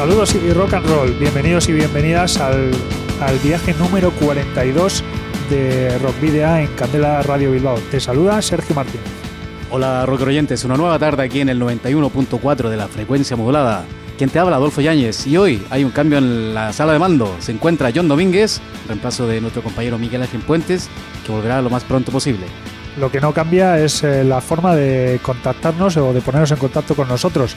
Saludos y rock and roll, bienvenidos y bienvenidas al, al viaje número 42 de Rock Video en Candela Radio Bilbao. Te saluda Sergio Martín. Hola rock oyentes, una nueva tarde aquí en el 91.4 de la frecuencia modulada. Quien te habla, Adolfo Yáñez, y hoy hay un cambio en la sala de mando. Se encuentra John Domínguez, reemplazo de nuestro compañero Miguel Ángel Puentes, que volverá lo más pronto posible. Lo que no cambia es eh, la forma de contactarnos o de ponernos en contacto con nosotros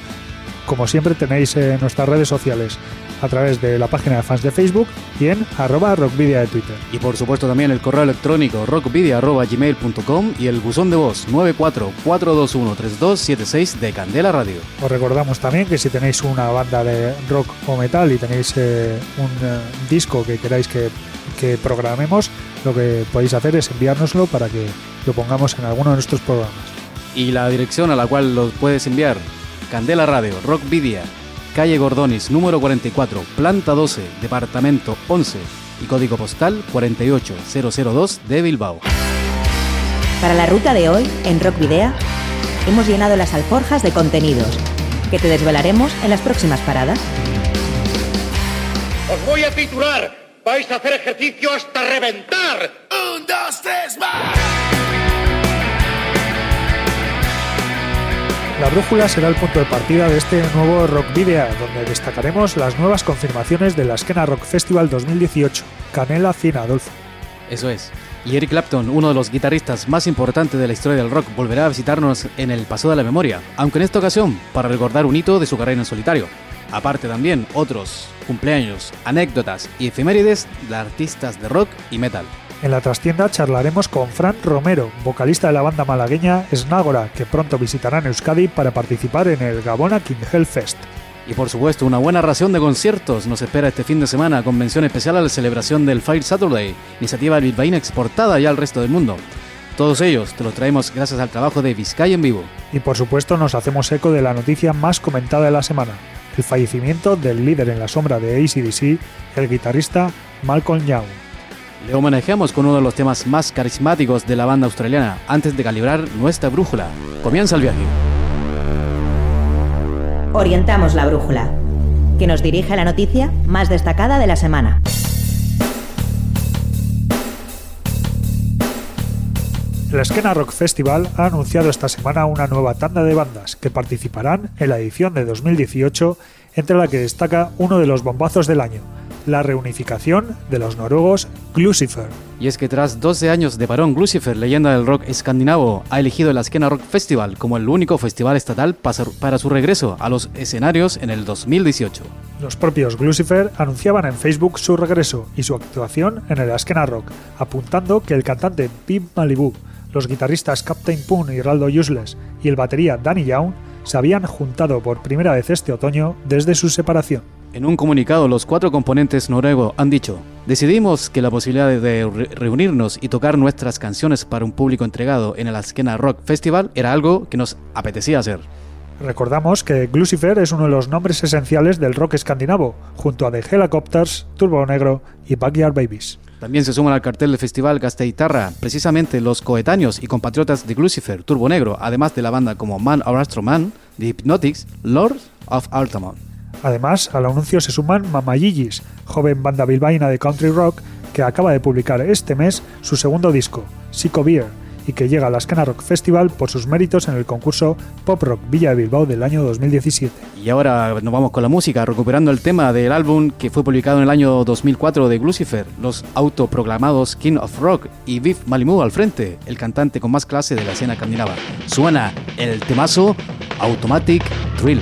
como siempre tenéis en nuestras redes sociales a través de la página de fans de Facebook y en arroba rockvidia de Twitter. Y por supuesto también el correo electrónico rockvidia.gmail.com y el buzón de voz 944213276 de Candela Radio. Os recordamos también que si tenéis una banda de rock o metal y tenéis eh, un eh, disco que queráis que, que programemos, lo que podéis hacer es enviárnoslo para que lo pongamos en alguno de nuestros programas. Y la dirección a la cual lo puedes enviar Candela Radio, Rock Vidia, calle Gordonis, número 44, planta 12, departamento 11 y código postal 48002 de Bilbao. Para la ruta de hoy, en Rock Video, hemos llenado las alforjas de contenidos que te desvelaremos en las próximas paradas. Os voy a titular. Vais a hacer ejercicio hasta reventar. Un, dos, tres, más. La brújula será el punto de partida de este nuevo Rock Video, donde destacaremos las nuevas confirmaciones de la Esquena Rock Festival 2018. Canela Cina, Adolfo. Eso es. Y Eric Clapton, uno de los guitarristas más importantes de la historia del rock, volverá a visitarnos en el Paso de la Memoria, aunque en esta ocasión para recordar un hito de su carrera en solitario. Aparte también otros cumpleaños, anécdotas y efemérides de artistas de rock y metal. En la trastienda charlaremos con Fran Romero, vocalista de la banda malagueña Snagora, que pronto visitarán Euskadi para participar en el Gabona King Hellfest. Y por supuesto, una buena ración de conciertos nos espera este fin de semana, con mención especial a la celebración del Fire Saturday, iniciativa bilbaína exportada ya al resto del mundo. Todos ellos te los traemos gracias al trabajo de Vizcaya en vivo. Y por supuesto nos hacemos eco de la noticia más comentada de la semana, el fallecimiento del líder en la sombra de ACDC, el guitarrista Malcolm Young. Le homenajeamos con uno de los temas más carismáticos de la banda australiana antes de calibrar nuestra brújula. Comienza el viaje. Orientamos la brújula, que nos dirige a la noticia más destacada de la semana. El Esquena Rock Festival ha anunciado esta semana una nueva tanda de bandas que participarán en la edición de 2018, entre la que destaca uno de los bombazos del año, la reunificación de los noruegos Glucifer. Y es que tras 12 años de parón, Glucifer, leyenda del rock escandinavo, ha elegido el Askena Rock Festival como el único festival estatal para su regreso a los escenarios en el 2018. Los propios Glucifer anunciaban en Facebook su regreso y su actuación en el Askena Rock, apuntando que el cantante Pim Malibu, los guitarristas Captain Poon y Raldo Useless y el batería Danny Young se habían juntado por primera vez este otoño desde su separación. En un comunicado, los cuatro componentes noruegos han dicho, decidimos que la posibilidad de re reunirnos y tocar nuestras canciones para un público entregado en el Askena Rock Festival era algo que nos apetecía hacer. Recordamos que Glucifer es uno de los nombres esenciales del rock escandinavo, junto a The Helicopters, Turbo Negro y Backyard Babies. También se suman al cartel del festival Gasteitarra, precisamente los coetáneos y compatriotas de Glucifer, Turbo Negro, además de la banda como Man or Astro Man, The Hypnotics, Lord of Altamont. Además, al anuncio se suman Mamayillis, joven banda bilbaína de country rock que acaba de publicar este mes su segundo disco, Psycho Beer, y que llega al Askena Rock Festival por sus méritos en el concurso Pop Rock Villa de Bilbao del año 2017. Y ahora nos vamos con la música, recuperando el tema del álbum que fue publicado en el año 2004 de Glucifer, los autoproclamados King of Rock y Viv Malibu al frente, el cantante con más clase de la escena escandinava. Suena el temazo Automatic Thrill.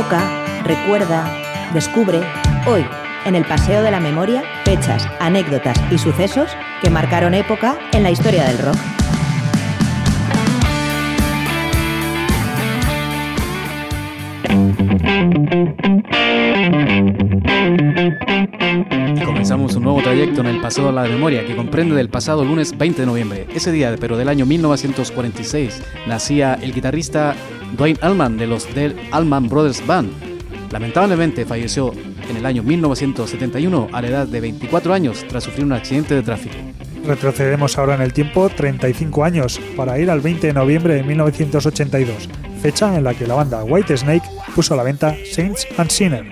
Evoca, recuerda, descubre, hoy, en el Paseo de la Memoria, fechas, anécdotas y sucesos que marcaron época en la historia del rock. Comenzamos un nuevo trayecto en el Paseo de la Memoria que comprende del pasado lunes 20 de noviembre. Ese día, pero del año 1946, nacía el guitarrista Dwayne Allman de los Del Allman Brothers Band. Lamentablemente falleció en el año 1971 a la edad de 24 años tras sufrir un accidente de tráfico. Retrocedemos ahora en el tiempo 35 años para ir al 20 de noviembre de 1982, fecha en la que la banda White Snake puso a la venta Saints and Sinners.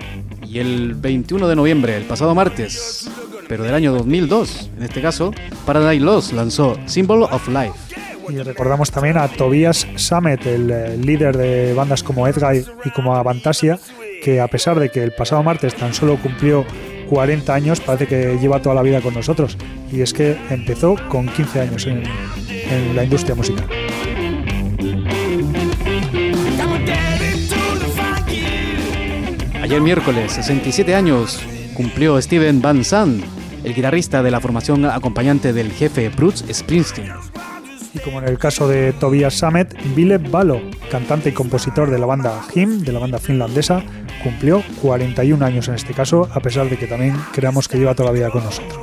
Y el 21 de noviembre, el pasado martes, pero del año 2002, en este caso, Paradise Lost lanzó Symbol of Life. Y recordamos también a Tobias Sammet, el eh, líder de bandas como Edguy y como Avantasia, que a pesar de que el pasado martes tan solo cumplió 40 años, parece que lleva toda la vida con nosotros. Y es que empezó con 15 años en, en la industria musical. Ayer miércoles, 67 años, cumplió Steven Van Zandt, el guitarrista de la formación acompañante del jefe Bruce Springsteen. Y como en el caso de Tobias Sammet, Ville Balo, cantante y compositor de la banda Him, de la banda finlandesa, cumplió 41 años en este caso, a pesar de que también creamos que lleva toda la vida con nosotros.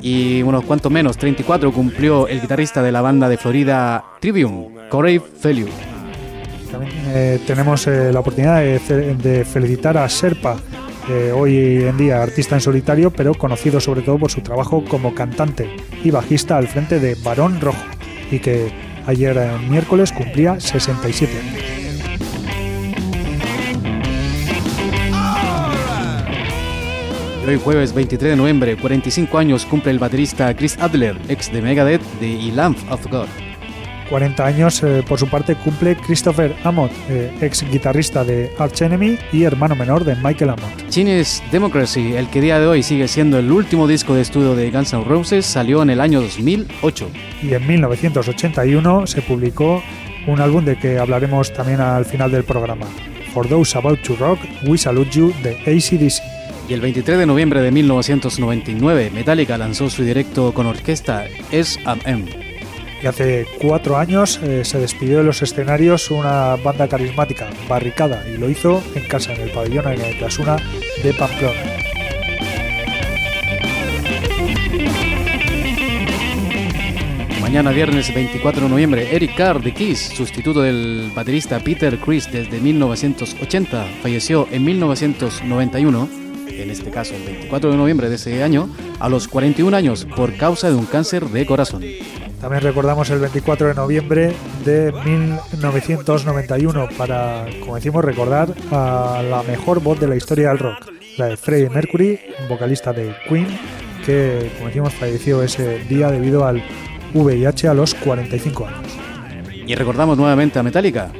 Y unos cuantos menos, 34, cumplió el guitarrista de la banda de Florida Trivium, Corey Feliu. También eh, tenemos eh, la oportunidad de felicitar a Serpa, eh, hoy en día artista en solitario, pero conocido sobre todo por su trabajo como cantante y bajista al frente de Barón Rojo, y que ayer eh, miércoles cumplía 67 años. Hoy jueves 23 de noviembre, 45 años, cumple el baterista Chris Adler, ex de Megadeth de Y Lamb of God. 40 años, eh, por su parte, cumple Christopher Amott, eh, ex guitarrista de Arch Enemy y hermano menor de Michael Amott. Chinese Democracy, el que día de hoy sigue siendo el último disco de estudio de Guns N' Roses, salió en el año 2008. Y en 1981 se publicó un álbum de que hablaremos también al final del programa. For Those About to Rock, We Salute You de ACDC. Y el 23 de noviembre de 1999, Metallica lanzó su directo con orquesta S&M. Y hace cuatro años eh, se despidió de los escenarios una banda carismática, Barricada, y lo hizo en casa, en el pabellón Aina de Clasuna de Pamplona. Mañana viernes 24 de noviembre, Eric Carr de Kiss, sustituto del baterista Peter Chris desde 1980, falleció en 1991, en este caso el 24 de noviembre de ese año, a los 41 años por causa de un cáncer de corazón. También recordamos el 24 de noviembre de 1991 para, como decimos, recordar a la mejor voz de la historia del rock, la de Freddie Mercury, vocalista de Queen, que, como decimos, falleció ese día debido al VIH a los 45 años. Y recordamos nuevamente a Metallica.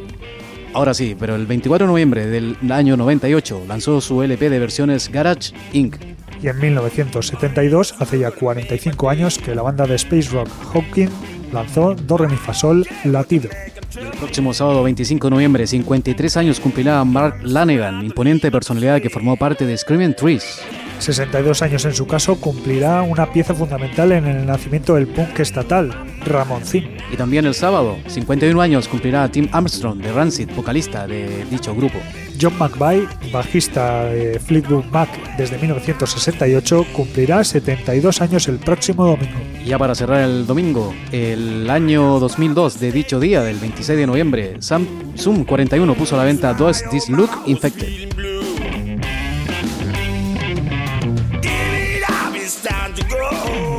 Ahora sí, pero el 24 de noviembre del año 98 lanzó su LP de versiones Garage Inc. Y en 1972, hace ya 45 años, que la banda de space rock Hawking lanzó Do Re Mi Fa Sol Latido. El próximo sábado 25 de noviembre, 53 años cumplirá Mark Lanegan, imponente personalidad que formó parte de Screaming Trees. 62 años en su caso, cumplirá una pieza fundamental en el nacimiento del punk estatal, Ramoncín. Y también el sábado, 51 años, cumplirá Tim Armstrong de Rancid, vocalista de dicho grupo. John McVie, bajista de Fleetwood Mac desde 1968, cumplirá 72 años el próximo domingo. Y ya para cerrar el domingo, el año 2002 de dicho día, del 26 de noviembre, Samsung 41 puso a la venta Does This Look Infected.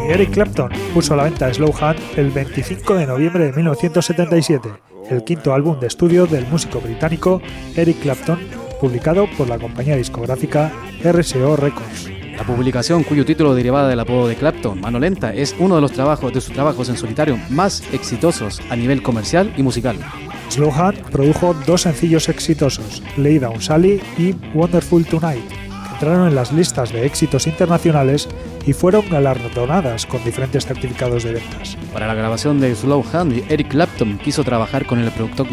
Eric Clapton puso a la venta Slow Hand el 25 de noviembre de 1977, el quinto álbum de estudio del músico británico Eric Clapton, publicado por la compañía discográfica RCO Records. La publicación, cuyo título derivaba del apodo de Clapton, Mano Lenta, es uno de los trabajos de sus trabajos en solitario más exitosos a nivel comercial y musical. Slow Hand produjo dos sencillos exitosos, Lay Down Sally y Wonderful Tonight, que entraron en las listas de éxitos internacionales y fueron galardonadas con diferentes certificados de ventas. Para la grabación de Slow Hand, Eric Clapton quiso trabajar con el productor,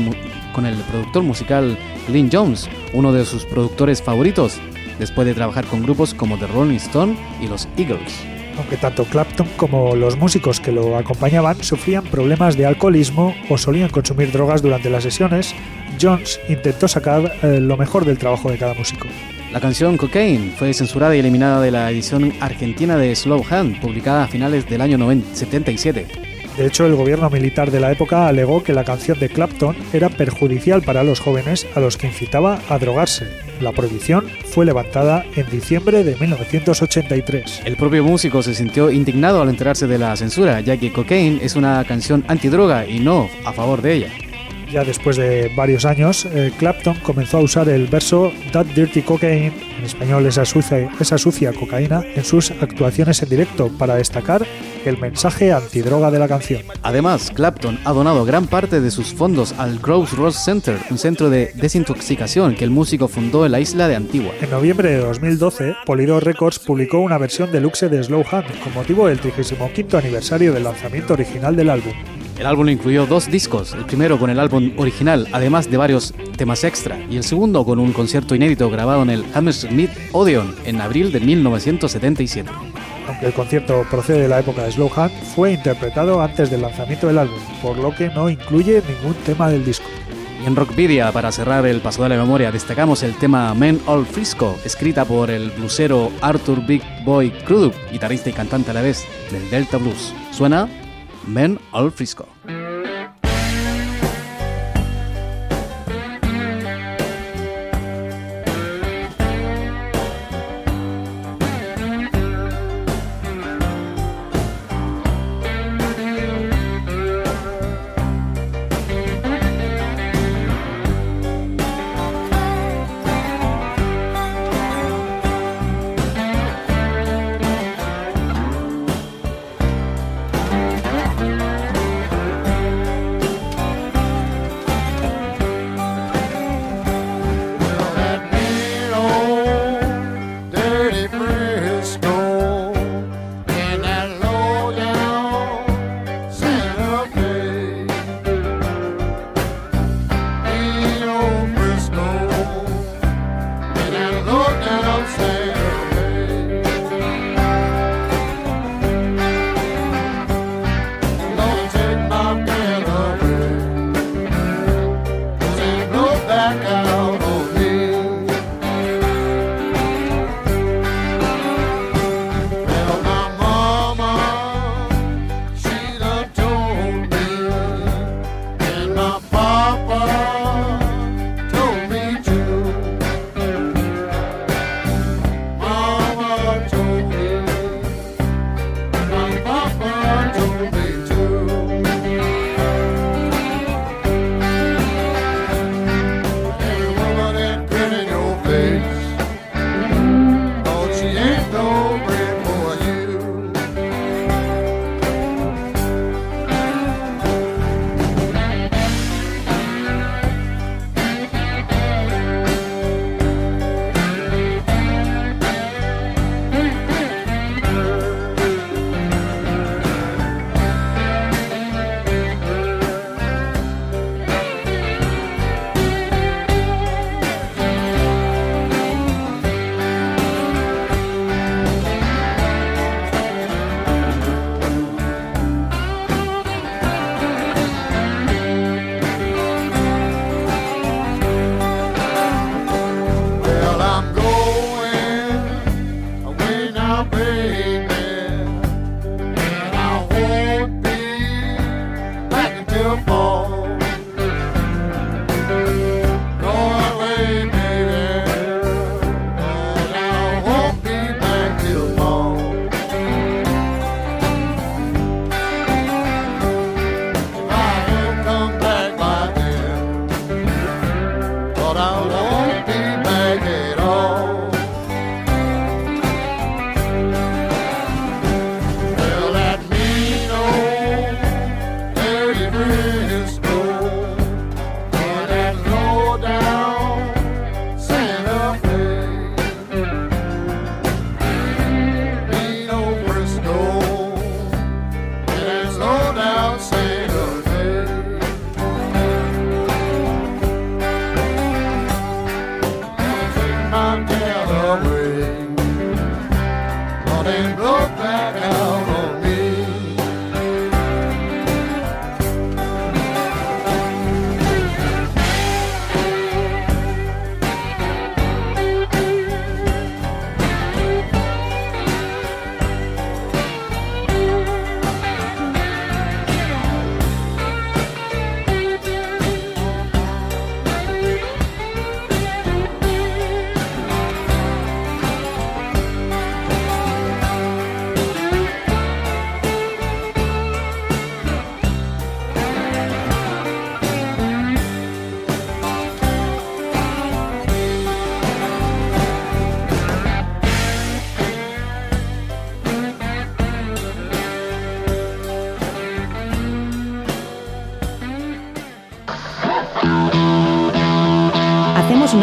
con el productor musical Lynn Jones, uno de sus productores favoritos, después de trabajar con grupos como The Rolling Stone y los Eagles. Aunque tanto Clapton como los músicos que lo acompañaban sufrían problemas de alcoholismo o solían consumir drogas durante las sesiones, Jones intentó sacar eh, lo mejor del trabajo de cada músico. La canción Cocaine fue censurada y eliminada de la edición argentina de Slow Hand, publicada a finales del año 77. De hecho, el gobierno militar de la época alegó que la canción de Clapton era perjudicial para los jóvenes a los que incitaba a drogarse. La prohibición fue levantada en diciembre de 1983. El propio músico se sintió indignado al enterarse de la censura, ya que Cocaine es una canción antidroga y no a favor de ella. Ya después de varios años, eh, Clapton comenzó a usar el verso That Dirty Cocaine, en español esa sucia, esa sucia cocaína, en sus actuaciones en directo para destacar el mensaje antidroga de la canción. Además, Clapton ha donado gran parte de sus fondos al Crossroads Center, un centro de desintoxicación que el músico fundó en la isla de Antigua. En noviembre de 2012, Polydor Records publicó una versión deluxe de Slow Hand con motivo del 35 aniversario del lanzamiento original del álbum. El álbum incluyó dos discos, el primero con el álbum original, además de varios temas extra, y el segundo con un concierto inédito grabado en el Hammersmith Odeon en abril de 1977. Aunque el concierto procede de la época de Slow Hand, fue interpretado antes del lanzamiento del álbum, por lo que no incluye ningún tema del disco. Y en Rockvidia, para cerrar el paso de la memoria, destacamos el tema Men All Frisco, escrita por el bluesero Arthur Big Boy Crudup, guitarrista y cantante a la vez del Delta Blues. Suena Men All Frisco.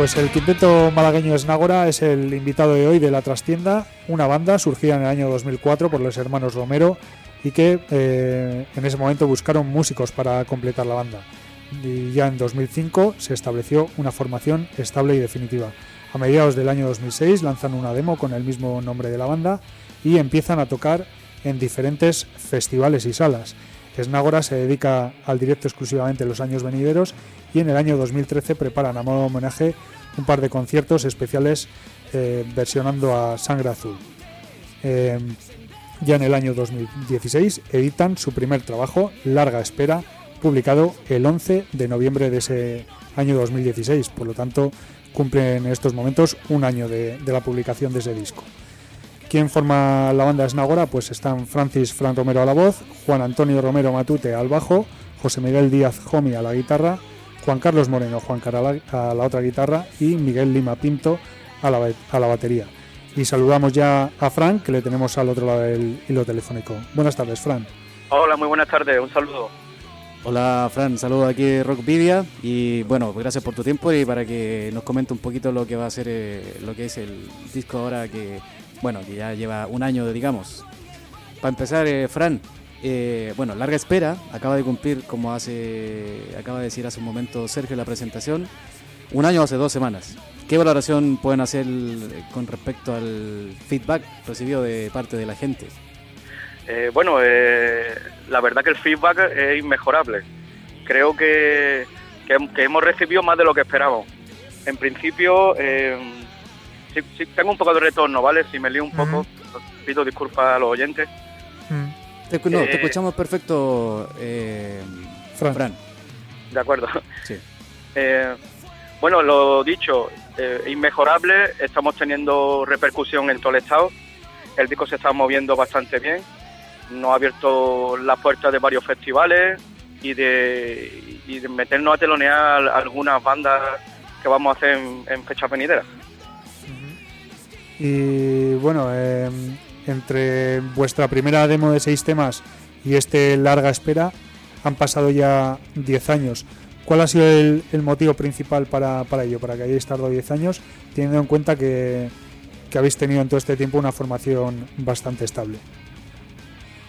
Pues el quinteto malagueño Esnágora es el invitado de hoy de la trastienda, una banda surgida en el año 2004 por los hermanos Romero y que eh, en ese momento buscaron músicos para completar la banda. Y ya en 2005 se estableció una formación estable y definitiva. A mediados del año 2006 lanzan una demo con el mismo nombre de la banda y empiezan a tocar en diferentes festivales y salas. Esnágora se dedica al directo exclusivamente en los años venideros y en el año 2013 preparan a modo de homenaje un par de conciertos especiales eh, versionando a Sangre Azul. Eh, ya en el año 2016 editan su primer trabajo, Larga Espera, publicado el 11 de noviembre de ese año 2016, por lo tanto cumplen en estos momentos un año de, de la publicación de ese disco. ¿Quién forma la banda Esnagora? Pues están Francis Fran Romero a la voz, Juan Antonio Romero Matute al bajo, José Miguel Díaz Jomi a la guitarra, Juan Carlos Moreno Juan Carala a la otra guitarra y Miguel Lima Pinto a la, a la batería. Y saludamos ya a Fran, que le tenemos al otro lado del hilo telefónico. Buenas tardes, Fran. Hola, muy buenas tardes, un saludo. Hola Fran, saludo aquí de Rockvidia y bueno, gracias por tu tiempo y para que nos comente un poquito lo que va a ser eh, lo que es el disco ahora que bueno, que ya lleva un año, digamos. Para empezar, eh, Fran, eh, bueno, larga espera, acaba de cumplir, como hace, acaba de decir hace un momento Sergio en la presentación, un año hace dos semanas. ¿Qué valoración pueden hacer con respecto al feedback recibido de parte de la gente? Eh, bueno, eh, la verdad que el feedback es inmejorable. Creo que, que, que, hemos recibido más de lo que esperábamos. En principio, eh, sí, tengo un poco de retorno, ¿vale? Si me lío un poco, pido disculpas a los oyentes. Te, no, te escuchamos perfecto, eh, Fran. Fran. De acuerdo. Sí. Eh, bueno, lo dicho, eh, inmejorable, estamos teniendo repercusión en todo el estado, el disco se está moviendo bastante bien, nos ha abierto las puertas de varios festivales y de, y de meternos a telonear algunas bandas que vamos a hacer en, en fechas venideras. Y bueno, eh, entre vuestra primera demo de seis temas y este larga espera han pasado ya 10 años. ¿Cuál ha sido el, el motivo principal para, para, ello, para que hayáis tardado 10 años, teniendo en cuenta que, que, habéis tenido en todo este tiempo una formación bastante estable?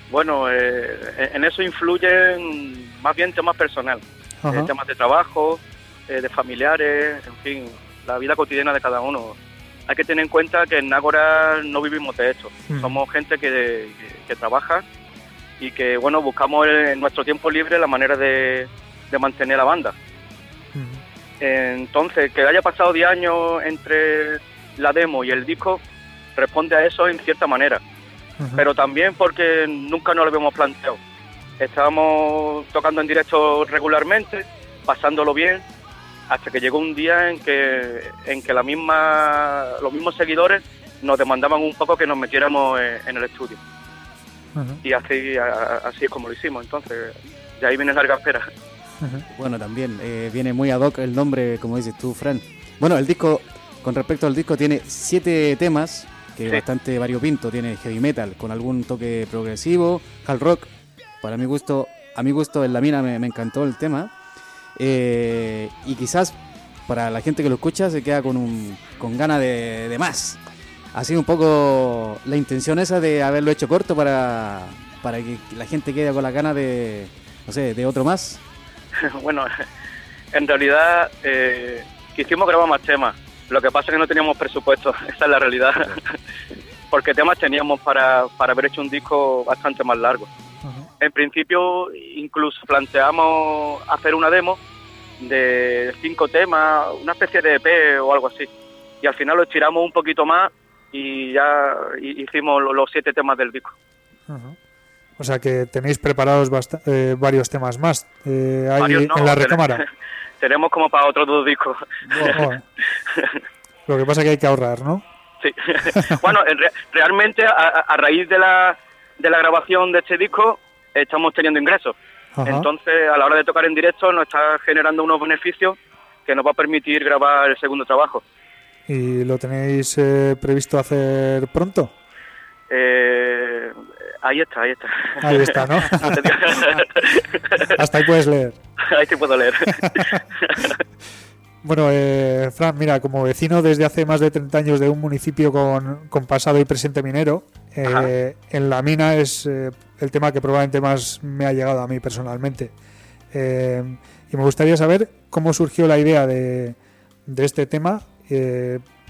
Bueno, eh, en eso influyen más bien temas personales, eh, temas de trabajo, eh, de familiares, en fin, la vida cotidiana de cada uno hay que tener en cuenta que en Ágora no vivimos de esto. Mm. Somos gente que, que, que, trabaja y que, bueno, buscamos en nuestro tiempo libre la manera de, de mantener la banda. Mm. Entonces, que haya pasado 10 años entre la demo y el disco responde a eso en cierta manera. Uh -huh. Pero también porque nunca nos lo habíamos planteado. Estábamos tocando en directo regularmente, pasándolo bien, hasta que llegó un día en que, en que la misma, los mismos seguidores nos demandaban un poco que nos metiéramos en, en el estudio. Uh -huh. Y así, a, así es como lo hicimos. Entonces, de ahí viene larga espera. Uh -huh. Bueno, también eh, viene muy ad hoc el nombre, como dices tú, Fran. Bueno, el disco, con respecto al disco, tiene siete temas, que es bastante variopinto. Tiene heavy metal, con algún toque progresivo, hard rock. Para mi gusto, a mi gusto, en la mina me, me encantó el tema. Eh, y quizás para la gente que lo escucha se queda con, un, con ganas de, de, más. Ha sido un poco la intención esa de haberlo hecho corto para, para que la gente quede con la ganas de, no sé, de otro más. bueno, en realidad eh, quisimos grabar más temas. Lo que pasa es que no teníamos presupuesto, esa es la realidad. Porque temas teníamos para, para haber hecho un disco bastante más largo. En principio, incluso planteamos hacer una demo de cinco temas, una especie de EP o algo así. Y al final lo estiramos un poquito más y ya hicimos los siete temas del disco. Uh -huh. O sea que tenéis preparados eh, varios temas más eh, ahí varios no, en la recámara. Tenemos como para otros dos discos. Oh, oh. Lo que pasa es que hay que ahorrar, ¿no? Sí. bueno, realmente a, raíz de la, de la grabación de este disco estamos teniendo ingresos. Entonces, a la hora de tocar en directo nos está generando unos beneficios que nos va a permitir grabar el segundo trabajo. ¿Y lo tenéis eh, previsto hacer pronto? Eh, ahí está, ahí está. Ahí está, ¿no? Hasta ahí puedes leer. Ahí te puedo leer. Bueno, eh, Fran, mira, como vecino desde hace más de 30 años de un municipio con, pasado y presente minero, eh, en la mina es eh, el tema que probablemente más me ha llegado a mí personalmente. Eh, y me gustaría saber cómo surgió la idea de, de este tema,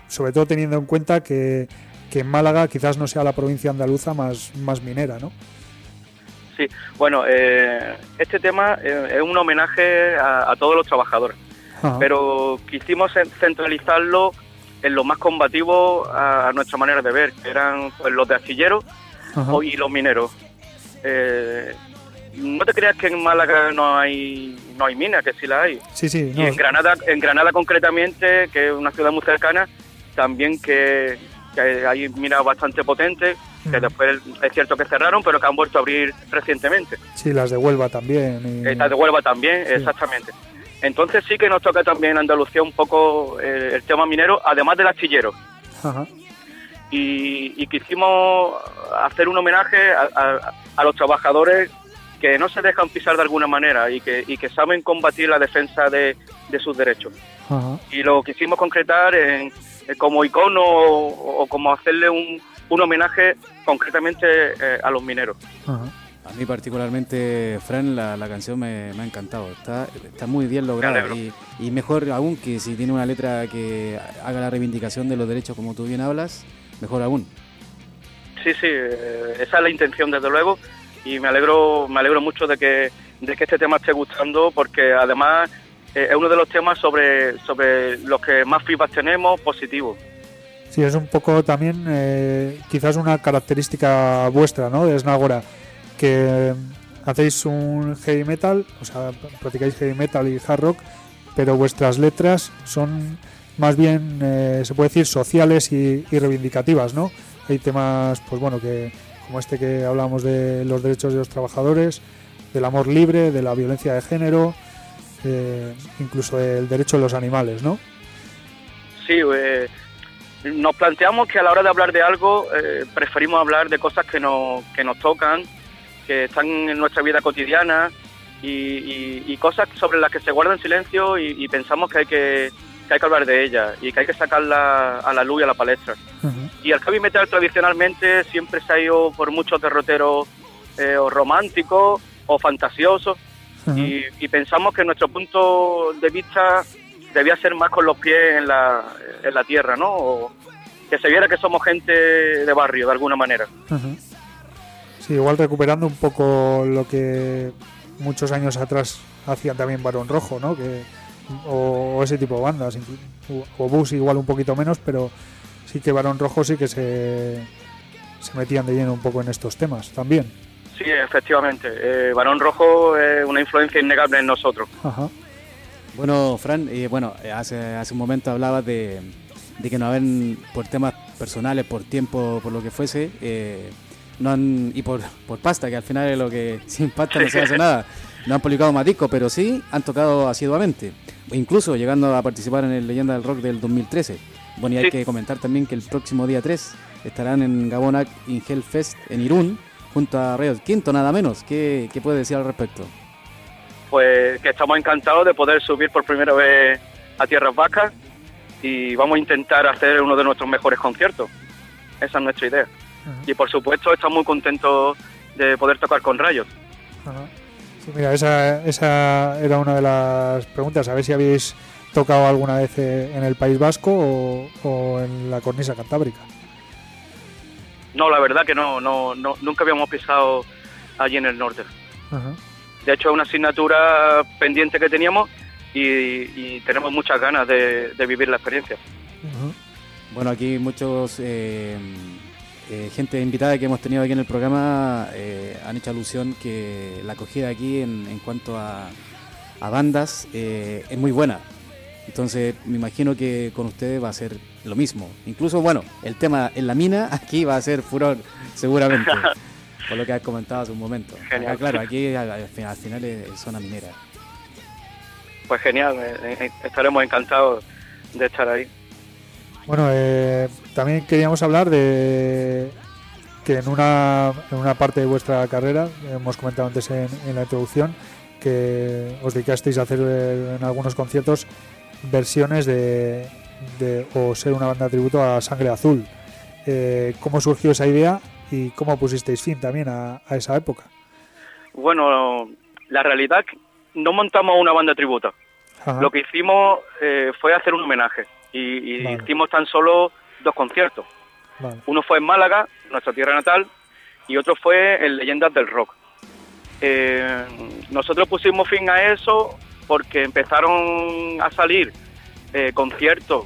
sobre todo teniendo en cuenta que, que, Málaga quizás no sea la provincia andaluza más, más minera, ¿no? Sí, bueno, este tema es un homenaje a todos los trabajadores pero quisimos centralizarlo en lo más combativo a, nuestra manera de ver, que eran pues, los de astilleros y los mineros. Eh, no te creas que en Málaga no hay no hay minas, que sí la hay. Sí, sí. y en Granada, en Granada concretamente, que es una ciudad muy cercana, también que, hay minas bastante potentes, que después es cierto que cerraron, pero que han vuelto a abrir recientemente. Sí, las de Huelva también. Las de Huelva también, exactamente. Entonces sí que nos toca también en Andalucía un poco eh, el tema minero, además del astillero. Y, quisimos hacer un homenaje a, los trabajadores que no se dejan pisar de alguna manera y que, que saben combatir la defensa de, sus derechos. Y lo quisimos concretar en, como icono o, como hacerle un, un homenaje concretamente eh, a los mineros. A mí particularmente, Fran, la, canción me, ha encantado. Está, está muy bien lograda y, mejor aún que si tiene una letra que haga la reivindicación de los derechos como tú bien hablas, mejor aún. Sí, sí, eh, esa es la intención desde luego y me alegro, me alegro mucho de que, de que este tema esté gustando porque además eh, es uno de los temas sobre, sobre los que más feedback tenemos positivos. Sí, es un poco también eh, quizás una característica vuestra, ¿no? De Snagora que hacéis un heavy metal, o sea, practicáis heavy metal y hard rock, pero vuestras letras son más bien, eh, se puede decir, sociales y, reivindicativas, ¿no? Hay temas, pues bueno, que como este que hablamos de los derechos de los trabajadores, del amor libre, de la violencia de género, eh, incluso el derecho de los animales, ¿no? Sí, eh, nos planteamos que a la hora de hablar de algo preferimos hablar de cosas que, no, que nos tocan que están en nuestra vida cotidiana y, cosas sobre las que se guardan silencio y, pensamos que hay que, hay que hablar de ellas y que hay que sacarla a la luz y a la palestra. Y el heavy metal tradicionalmente siempre se ha ido por muchos derroteros eh, o románticos o fantasiosos y, pensamos que nuestro punto de vista debía ser más con los pies en la, en la tierra, ¿no? O que se viera que somos gente de barrio de alguna manera. Sí, igual recuperando un poco lo que muchos años atrás hacían también Barón Rojo, ¿no? Que, o, ese tipo de bandas, o Bus igual un poquito menos, pero sí que Barón Rojo sí que se, se metían de lleno un poco en estos temas también. Sí, efectivamente. Eh, Barón Rojo es una influencia innegable en nosotros. Bueno, Fran, eh, bueno, hace, hace un momento hablabas de, de que no habían, por temas personales, por tiempo, por lo que fuese, eh, no han, y por, por pasta, que al final es lo que sin pasta no se hace nada. No han publicado más discos, pero sí han tocado asiduamente, incluso llegando a participar en el Leyenda del Rock del 2013. Bueno, y hay que comentar también que el próximo día 3 estarán en Gabonac in Hellfest en Irún, junto a Rayo Quinto, nada menos. ¿Qué, ¿Qué puede decir al respecto? Pues que estamos encantados de poder subir por primera vez a Tierras Vacas y vamos a intentar hacer uno de nuestros mejores conciertos. Esa es nuestra idea. Y por supuesto estamos muy contentos de poder tocar con Rayos. Mira, esa, esa era una de las preguntas, a ver si habéis tocado alguna vez eh, en el País Vasco o, en la cornisa cantábrica. No, la verdad que no, no, no nunca habíamos pisado allí en el norte. De hecho, es una asignatura pendiente que teníamos y, tenemos muchas ganas de, vivir la experiencia. Bueno, aquí muchos eh, eh, gente invitada que hemos tenido aquí en el programa eh, han hecho alusión que la acogida aquí en, cuanto a, bandas eh, es muy buena. Entonces, me imagino que con ustedes va a ser lo mismo. Incluso, bueno, el tema en la mina aquí va a ser furor, seguramente, por lo que has comentado hace un momento. claro, aquí al, final es zona minera. Pues genial, eh, estaremos encantados de estar ahí. Bueno, eh, también queríamos hablar de que en una, en una parte de vuestra carrera, hemos comentado antes en, la introducción, que os dedicasteis a hacer en algunos conciertos versiones de, o ser una banda de tributo a Sangre Azul. Eh, ¿Cómo surgió esa idea y cómo pusisteis fin también a, esa época? Bueno, la realidad no montamos una banda de tributo. Lo que hicimos eh, fue hacer un homenaje y, hicimos tan solo dos conciertos. Uno fue en Málaga, nuestra tierra natal, y otro fue en Leyendas del Rock. Eh, nosotros pusimos fin a eso porque empezaron a salir eh, conciertos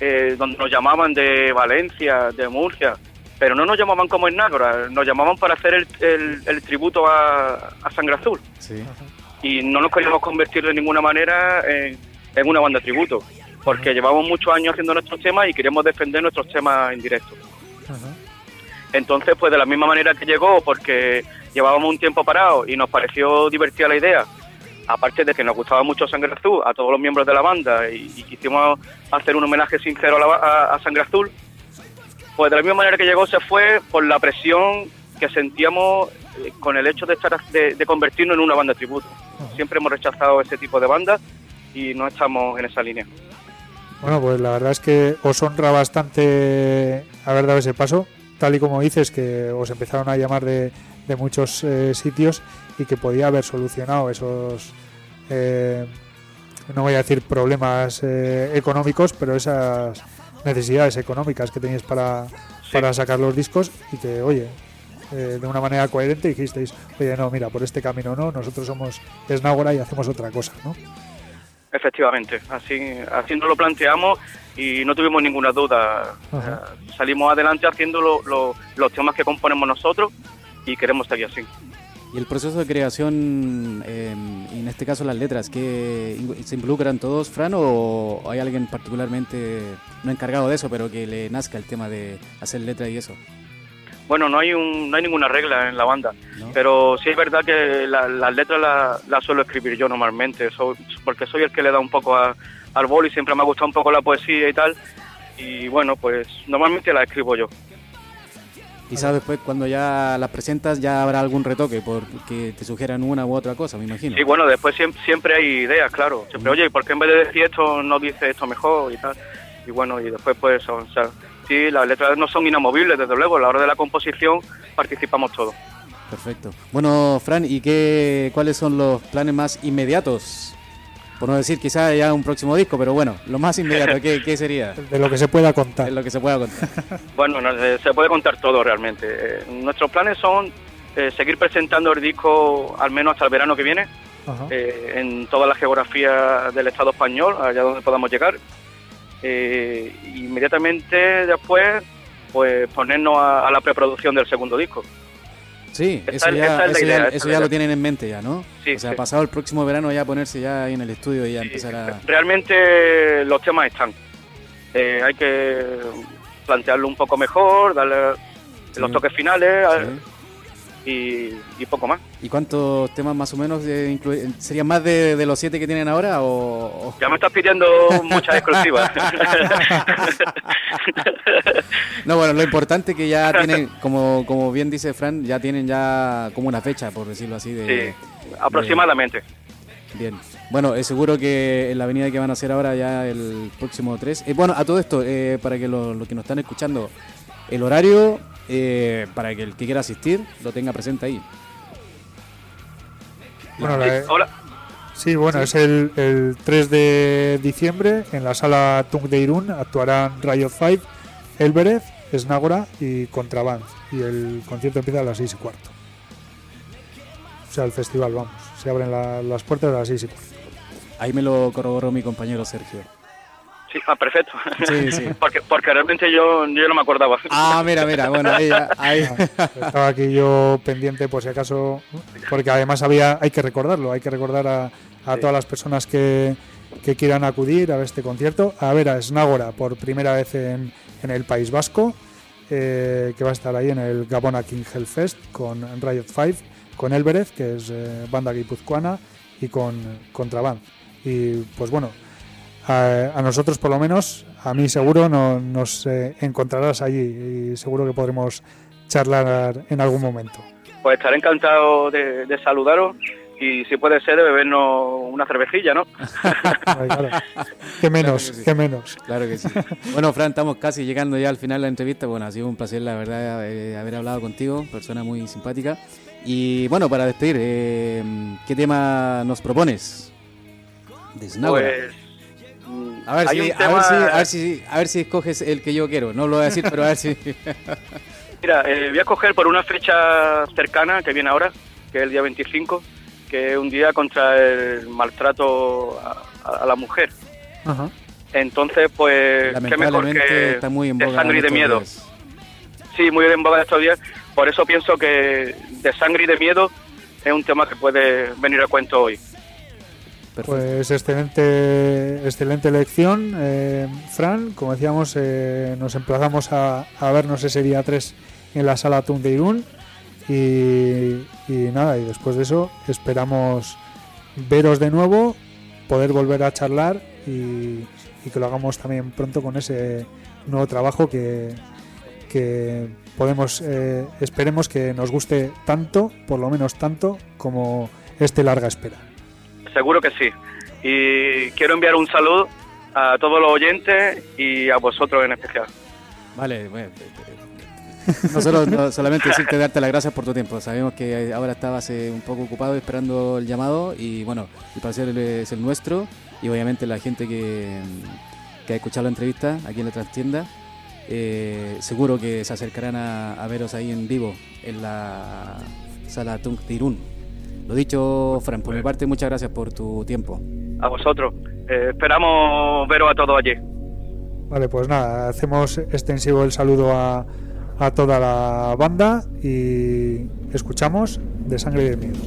eh, donde nos llamaban de Valencia, de Murcia, pero no nos llamaban como en Nágora, nos llamaban para hacer el, tributo a, Sangre Azul. Y no nos queríamos convertir de ninguna manera en, una banda de tributo porque llevamos muchos años haciendo nuestros temas y queremos defender nuestros temas en directo. Entonces, pues de la misma manera que llegó, porque llevábamos un tiempo parado y nos pareció divertida la idea, aparte de que nos gustaba mucho Sangre Azul, a todos los miembros de la banda, y, quisimos hacer un homenaje sincero a, Sangre Azul, pues de la misma manera que llegó se fue por la presión que sentíamos eh, con el hecho de estar de, convertirnos en una banda de tributo. Siempre hemos rechazado ese tipo de bandas y no estamos en esa línea. Bueno, pues la verdad es que os honra bastante haber dado ese paso, tal y como dices, que os empezaron a llamar de, muchos eh, sitios y que podía haber solucionado esos, eh, no voy a decir problemas eh, económicos, pero esas necesidades económicas que teníais para, para sacar los discos y que, oye, de una manera coherente dijisteis, oye, no, mira, por este camino no, nosotros somos Esnágora y hacemos otra cosa, ¿no? Efectivamente, así, así nos lo planteamos y no tuvimos ninguna duda. salimos adelante haciendo los temas que componemos nosotros y queremos seguir así. ¿Y el proceso de creación, em, en este caso las letras, que se involucran todos, Fran, o hay alguien particularmente no encargado de eso, pero que le nazca el tema de hacer letras y eso? Bueno, no hay, un, no hay ninguna regla en la banda, pero sí es verdad que las letras las suelo escribir yo normalmente, porque soy el que le da un poco al bol y siempre me ha gustado un poco la poesía y tal, y bueno, pues normalmente la escribo yo. Quizás después cuando ya las presentas ya habrá algún retoque porque te sugieran una u otra cosa, me imagino. Sí, bueno, después siempre, hay ideas, claro. Siempre, oye, ¿por qué en vez de decir esto no dice esto mejor y tal? Y bueno, y después pues, o sea, Sí, las letras no son inamovibles, desde luego. A la hora de la composición participamos todos. Perfecto. Bueno, Fran, ¿y qué, cuáles son los planes más inmediatos? Por no decir quizá ya un próximo disco, pero bueno, lo más inmediato, ¿qué, sería? De lo que se pueda contar. De lo que se pueda contar. bueno, se puede contar todo realmente. Eh, nuestros planes son eh, seguir presentando el disco al menos hasta el verano que viene, eh, en toda la geografía del Estado español, allá donde podamos llegar eh, inmediatamente después pues ponernos a, la preproducción del segundo disco. Sí, eso, ya, lo tienen en mente ya, ¿no? Sí, o sea, pasado el próximo verano ya ponerse ya ahí en el estudio y ya empezar a... Realmente los temas están. Eh, hay que plantearlo un poco mejor, darle los toques finales y, poco más. ¿Y cuántos temas más o menos serían más de, los siete que tienen ahora? O, Ya me estás pidiendo muchas exclusivas. no, bueno, lo importante que ya tienen, como, como bien dice Fran, ya tienen ya como una fecha, por decirlo así. De, sí, aproximadamente. bien. Bueno, es seguro que en la avenida que van a hacer ahora ya el próximo 3. Eh, bueno, a todo esto, eh, para que los lo que nos están escuchando, el horario eh, para que el que quiera asistir lo tenga presente ahí. Bueno, Hola. Sí, bueno, es el, 3 de diciembre en la sala Tung de Irún actuarán Riot 5, Elbereth, Snagora y Contraband. Y el concierto empieza a las 6 y cuarto. O sea, el festival, vamos. Se abren las puertas a las 6 y cuarto. Ahí me lo corroboró mi compañero Sergio. Sí, ah, perfecto. Sí, sí. porque, porque realmente yo, yo no me acordaba. Ah, mira, mira, bueno, ahí, ahí. Estaba aquí yo pendiente por si acaso, porque además había, hay que recordarlo, hay que recordar a, a todas las personas que, que quieran acudir a este concierto, a ver a Snagora por primera vez en, en el País Vasco, eh, que va a estar ahí en el Gabona King Hellfest con Riot 5, con Elberez, que es eh, banda guipuzcoana, y con Contraband. Y pues bueno, a, nosotros por lo menos, a mí seguro no, nos eh, encontrarás allí y seguro que podremos charlar en algún momento. Pues estaré encantado de, de saludaros y si puede ser de bebernos una cervecilla, ¿no? claro. Qué menos, qué menos. Claro que sí. Bueno, Fran, estamos casi llegando ya al final de la entrevista. Bueno, ha sido un placer, la verdad, eh, haber hablado contigo, persona muy simpática. Y bueno, para despedir, eh, ¿qué tema nos propones? Pues, a ver, si, a, ver si, a, ver si, a ver si escoges el que yo quiero. No lo voy a decir, pero a ver si... Mira, eh, voy a escoger por una fecha cercana que viene ahora, que es el día 25, que es un día contra el maltrato a, la mujer. Entonces, pues, qué mejor que está muy en de sangre y de miedo. Sí, muy en boga estos días. Por eso pienso que de sangre y de miedo es un tema que puede venir a cuento hoy. Pues excelente, excelente elección, eh, Fran. Como decíamos, eh, nos emplazamos a, vernos ese día 3 en la sala Tun de Irún. Y, nada, y después de eso esperamos veros de nuevo, poder volver a charlar y, que lo hagamos también pronto con ese nuevo trabajo que, que podemos, eh, esperemos que nos guste tanto, por lo menos tanto, como este larga espera. Seguro que sí. Y quiero enviar un saludo a todos los oyentes y a vosotros en especial. Vale, bueno, nosotros solamente decirte darte las gracias por tu tiempo. Sabemos que ahora estabas eh, un poco ocupado esperando el llamado y bueno, el placer es el nuestro y obviamente la gente que, que ha escuchado la entrevista aquí en la trastienda, eh, seguro que se acercarán a, veros ahí en vivo en la sala Tung Tirún. Lo dicho, Fran, por mi parte, muchas gracias por tu tiempo. A vosotros. Eh, esperamos veros a todos allí. Vale, pues nada, hacemos extensivo el saludo a, a toda la banda y escuchamos de sangre y de miedo.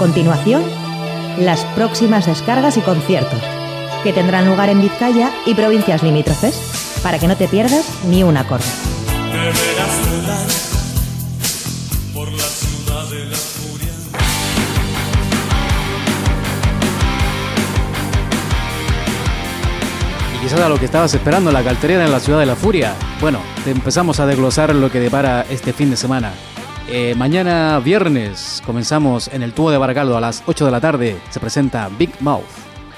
Continuación, las próximas descargas y conciertos, que tendrán lugar en Vizcaya y provincias limítrofes, para que no te pierdas ni un acorde. Y quizás a lo que estabas esperando, la cartelera en la ciudad de la furia. Bueno, empezamos a desglosar lo que depara este fin de semana. Eh, mañana viernes comenzamos en el tubo de Baracaldo a las 8 de la tarde. Se presenta Big Mouth.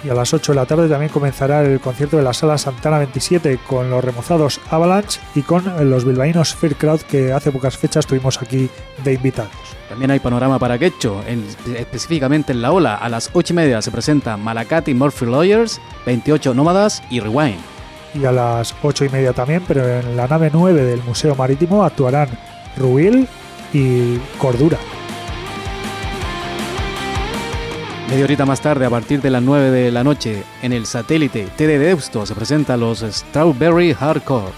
Y a las 8 de la tarde también comenzará el concierto de la sala Santana 27 con los remozados Avalanche y con los bilbaínos Fear Crowd que hace pocas fechas tuvimos aquí de invitados. También hay panorama para Quecho, específicamente en la ola. A las 8 y media se presenta Malacati Murphy Lawyers, 28 Nómadas y Rewind. Y a las 8 y media también, pero en la nave 9 del Museo Marítimo actuarán Ruil, y cordura. Media horita más tarde, a partir de las 9 de la noche, en el satélite TD de Deusto se presentan los Strawberry Hardcore.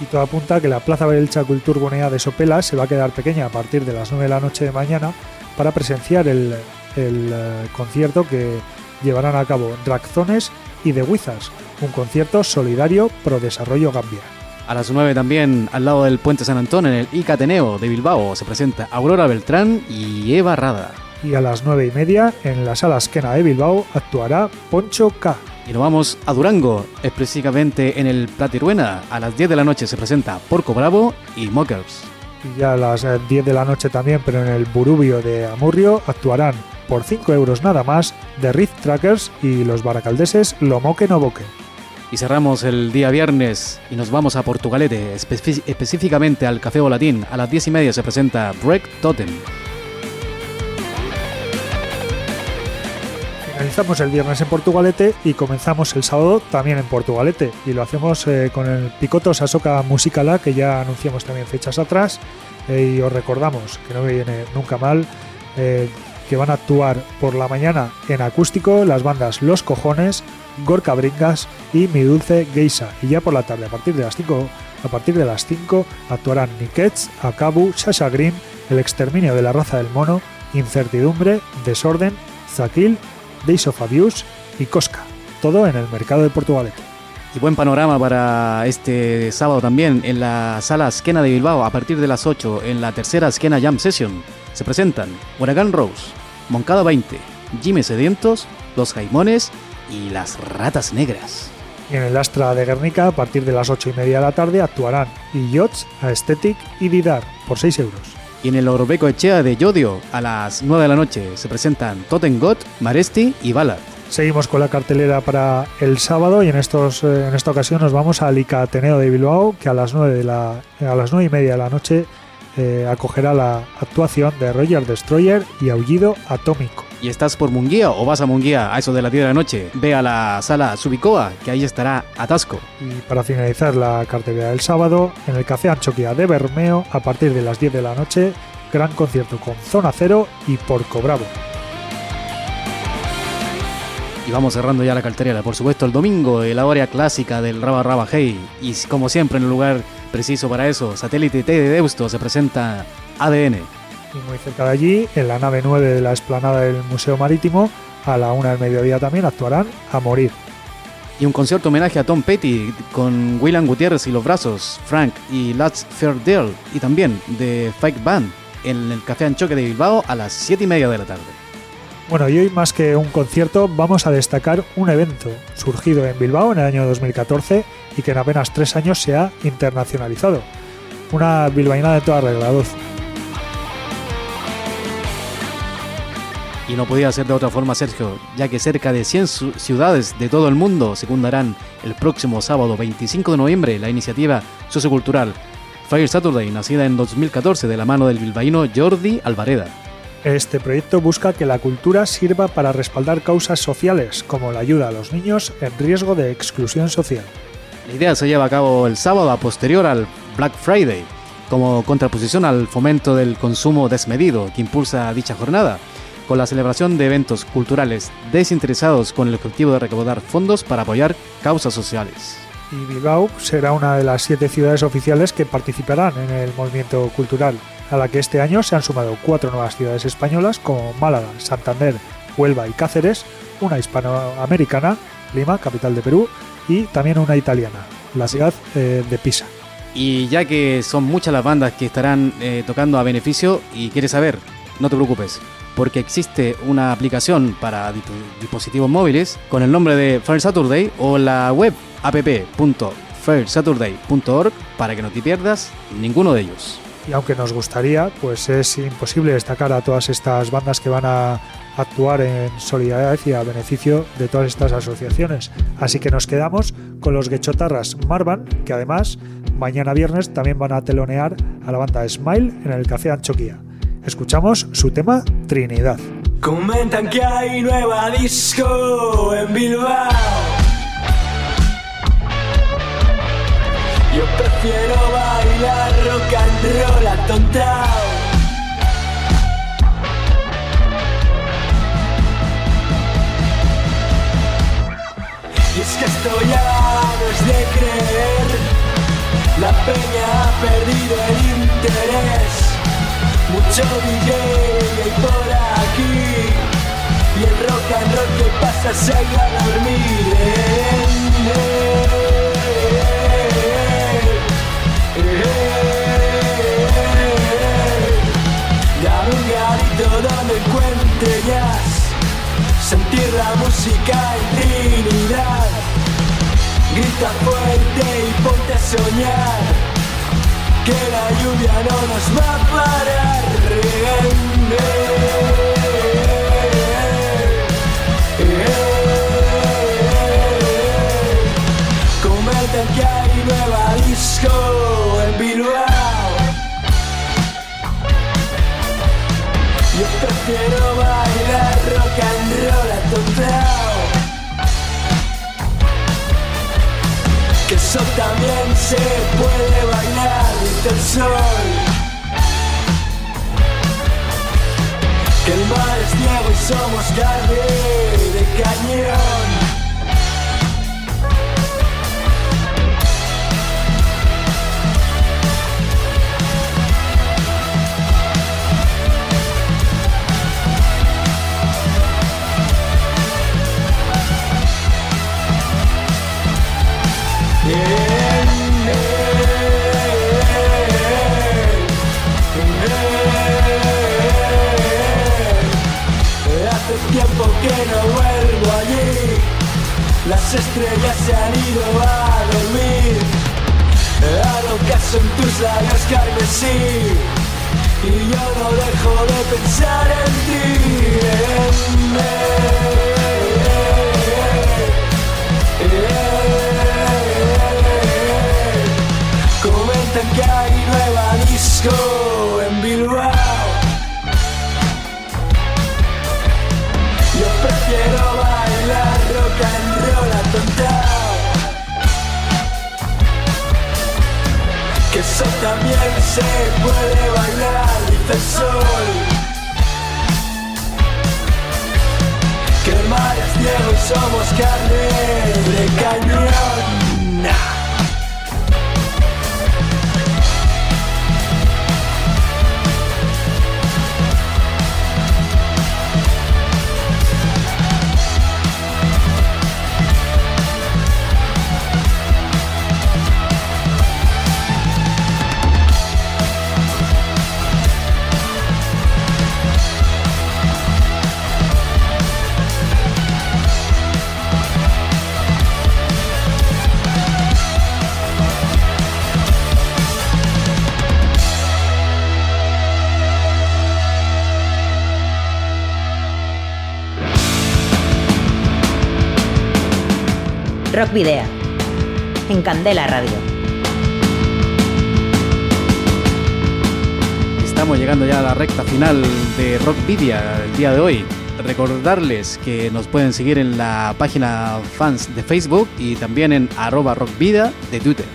Y todo apunta a que la Plaza Belcha Culturbonea de Sopela se va a quedar pequeña a partir de las 9 de la noche de mañana para presenciar el, eh, concierto que llevarán a cabo Dragzones y The Wizards, un concierto solidario pro desarrollo Gambia. A las 9 también, al lado del Puente San Antón, en el Icateneo de Bilbao, se presenta Aurora Beltrán y Eva Rada. Y a las 9 y media, en la sala Esquena de Bilbao, actuará Poncho K. Y nos vamos a Durango, específicamente en el Platiruena. A las 10 de la noche se presenta Porco Bravo y Mockers. Y ya a las 10 de la noche también, pero en el Burubio de Amurrio, actuarán por 5 euros nada más The Rift Trackers y los baracaldeses Lo Moque No Boque. Y cerramos el día viernes y nos vamos a Portugalete, específicamente al Café Volatín. A las 10 y media se presenta Break Totem. Finalizamos el viernes en Portugalete y comenzamos el sábado también en Portugalete. Y lo hacemos eh, con el Picoto Sasoka Musicala, que ya anunciamos también fechas atrás. Eh, y os recordamos, que no viene nunca mal, eh, que van a actuar por la mañana en acústico las bandas Los Cojones, Gorka Bringas y Mi Dulce Geisa. Y ya por la tarde, a partir de las 5, a partir de las 5 actuarán Nikets, Akabu, Sasha Green, El Exterminio de la Raza del Mono, Incertidumbre, Desorden, Zakil, Days of Abuse y Cosca. Todo en el mercado de Portugalete. Y buen panorama para este sábado también en la sala Esquena de Bilbao a partir de las 8 en la tercera Esquena Jam Session. Se presentan Huracán Rose, Moncada 20, Jimmy Sedientos, Los Jaimones y las ratas negras. Y en el Astra de Guernica, a partir de las 8 y media de la tarde, actuarán Illots, Aesthetic y Didar, por 6 euros. Y en el Orobeco Echea de Yodio, a las 9 de la noche, se presentan Totengot, Maresti y Ballad. Seguimos con la cartelera para el sábado y en, estos, eh, en esta ocasión nos vamos al ICA Ateneo de Bilbao, que a las 9, de la, a las 9 y media de la noche eh, acogerá la actuación de Roger Destroyer y Aullido Atómico y estás por Munguía o vas a Munguía a eso de las 10 de la noche, ve a la sala Subicoa, que ahí estará Atasco. Y para finalizar la cartelera del sábado, en el Café Anchoquia de Bermeo, a partir de las 10 de la noche, gran concierto con Zona Cero y Porco Bravo. Y vamos cerrando ya la cartelera. Por supuesto, el domingo, la hora clásica del Raba Raba Hey. Y como siempre, en el lugar preciso para eso, Satélite T de Deusto se presenta ADN muy cerca de allí, en la nave 9 de la explanada del Museo Marítimo, a la una del mediodía también actuarán A Morir. Y un concierto homenaje a Tom Petty con William Gutiérrez y los brazos, Frank y Lats Fairdeal y también de Fake Band en el Café Anchoque de Bilbao a las 7 y media de la tarde. Bueno, y hoy más que un concierto vamos a destacar un evento surgido en Bilbao en el año 2014 y que en apenas tres años se ha internacionalizado. Una bilbaína de toda regla, Y no podía ser de otra forma, Sergio, ya que cerca de 100 ciudades de todo el mundo secundarán el próximo sábado 25 de noviembre la iniciativa sociocultural Fire Saturday, nacida en 2014 de la mano del bilbaíno Jordi Alvareda. Este proyecto busca que la cultura sirva para respaldar causas sociales, como la ayuda a los niños en riesgo de exclusión social. La idea se lleva a cabo el sábado a posterior al Black Friday, como contraposición al fomento del consumo desmedido que impulsa dicha jornada, con la celebración de eventos culturales desinteresados con el objetivo de recaudar fondos para apoyar causas sociales. Y Bilbao será una de las siete ciudades oficiales que participarán en el movimiento cultural a la que este año se han sumado cuatro nuevas ciudades españolas como Málaga, Santander, Huelva y Cáceres, una hispanoamericana, Lima, capital de Perú, y también una italiana, la ciudad eh, de Pisa. Y ya que son muchas las bandas que estarán eh, tocando a beneficio y quieres saber, no te preocupes, porque existe una aplicación para dispositivos móviles con el nombre de Fair Saturday o la web app.fairsaturday.org para que no te pierdas ninguno de ellos y aunque nos gustaría, pues es imposible destacar a todas estas bandas que van a actuar en solidaridad y a beneficio de todas estas asociaciones. Así que nos quedamos con los Gechotarras Marvan, que además mañana viernes también van a telonear a la banda Smile en el Café Anchoquia. Escuchamos su tema Trinidad. Comentan que hay nueva disco en Bilbao Yo prefiero bailar rock and roll atontao. Y es que esto ya no es de creer. La peña ha perdido el interés. Mucho DJ por aquí. Y el rock and roll que pasa se ha a dormir. donde encuentres sentir la música en Trinidad. Grita fuerte y ponte a soñar que la lluvia no nos va a parar. Comentan que hay nueva disco en Bilbao. Yo prefiero bailar rock and roll atontao Que eso también se puede bailar, el sol Que el mar es ciego y somos carne de cañón que no vuelvo allí. Las estrellas se han ido a dormir. Hago caso en tus labios carmesí. Y yo no dejo de pensar en ti. Comentan que hay nueva disco en Bilbao. Eso también se puede bailar, dice el sol. Que el mar es y somos carne de cañón Rock Video, en Candela Radio. estamos llegando ya a la recta final de Rockvidia el día de hoy. Recordarles que nos pueden seguir en la página fans de Facebook y también en arroba rockvidia de Twitter.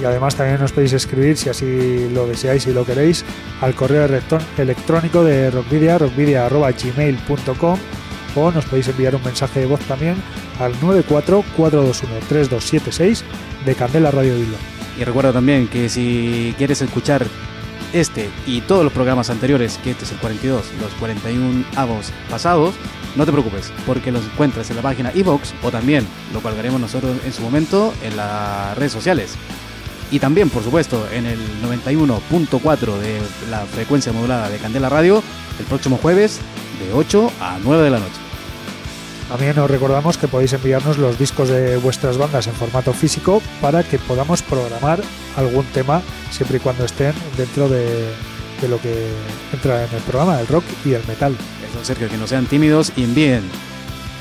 Y además también nos podéis escribir, si así lo deseáis y lo queréis, al correo electrónico de rockvidia, rockvidia.gmail.com o nos podéis enviar un mensaje de voz también al 944213276 de Candela Radio Bilbao. Y recuerda también que si quieres escuchar este y todos los programas anteriores, que este es el 42, los 41 avos pasados, no te preocupes, porque los encuentras en la página iBox o también lo colgaremos nosotros en su momento en las redes sociales. Y también, por supuesto, en el 91.4 de la frecuencia modulada de Candela Radio, el próximo jueves de 8 a 9 de la noche. También os recordamos que podéis enviarnos los discos de vuestras bandas en formato físico para que podamos programar algún tema siempre y cuando estén dentro de, lo que entra en el programa, el rock y el metal. Eso, Sergio, que no sean tímidos y envíen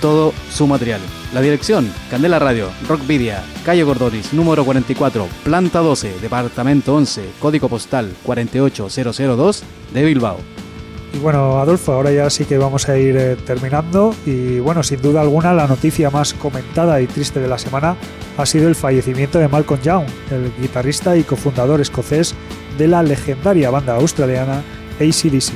todo su material. La dirección, Candela Radio, Rockvidia, calle Gordoris, número 44, planta 12, departamento 11, código postal 48002 de Bilbao. Y bueno, Adolfo, ahora ya sí que vamos a ir eh, terminando y bueno, sin duda alguna la noticia más comentada y triste de la semana ha sido el fallecimiento de Malcolm Young, el guitarrista y cofundador escocés de la legendaria banda australiana ACDC.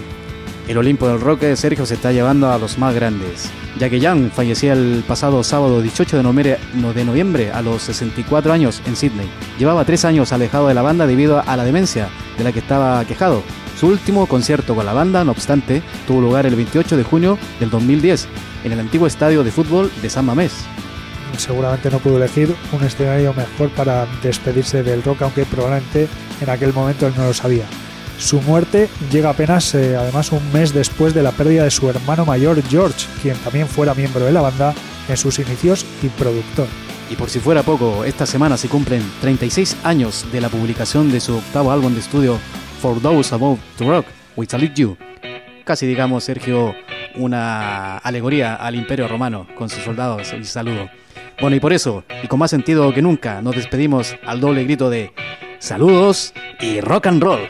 El Olimpo del Rock de Sergio se está llevando a los más grandes, ya que Young fallecía el pasado sábado 18 de noviembre, de noviembre a los 64 años en Sydney. Llevaba tres años alejado de la banda debido a la demencia de la que estaba quejado su último concierto con la banda, no obstante, tuvo lugar el 28 de junio del 2010 en el antiguo estadio de fútbol de San Mamés. Seguramente no pudo elegir un escenario mejor para despedirse del rock, aunque probablemente en aquel momento él no lo sabía. Su muerte llega apenas, eh, además, un mes después de la pérdida de su hermano mayor George, quien también fuera miembro de la banda en sus inicios y productor. Y por si fuera poco, esta semana se cumplen 36 años de la publicación de su octavo álbum de estudio For Those Above to Rock, We Salute You. Casi digamos, Sergio, una alegoría al Imperio Romano con sus soldados y saludo. Bueno, y por eso, y con más sentido que nunca, nos despedimos al doble grito de saludos y rock and roll.